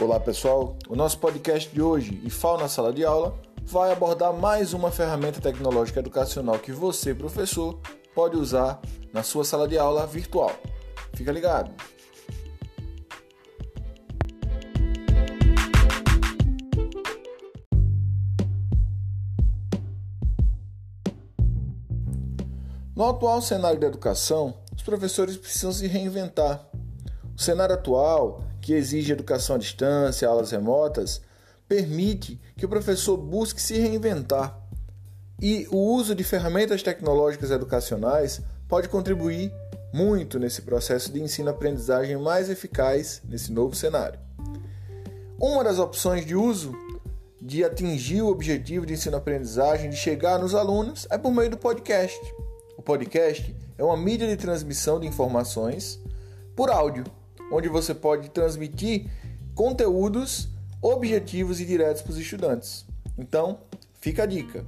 Olá pessoal, o nosso podcast de hoje, IFAL na Sala de Aula, vai abordar mais uma ferramenta tecnológica educacional que você, professor, pode usar na sua sala de aula virtual. Fica ligado! No atual cenário da educação, os professores precisam se reinventar. O cenário atual que exige educação à distância, aulas remotas, permite que o professor busque se reinventar. E o uso de ferramentas tecnológicas educacionais pode contribuir muito nesse processo de ensino-aprendizagem mais eficaz nesse novo cenário. Uma das opções de uso de atingir o objetivo de ensino-aprendizagem, de chegar nos alunos, é por meio do podcast. O podcast é uma mídia de transmissão de informações por áudio onde você pode transmitir conteúdos objetivos e diretos para os estudantes. Então, fica a dica.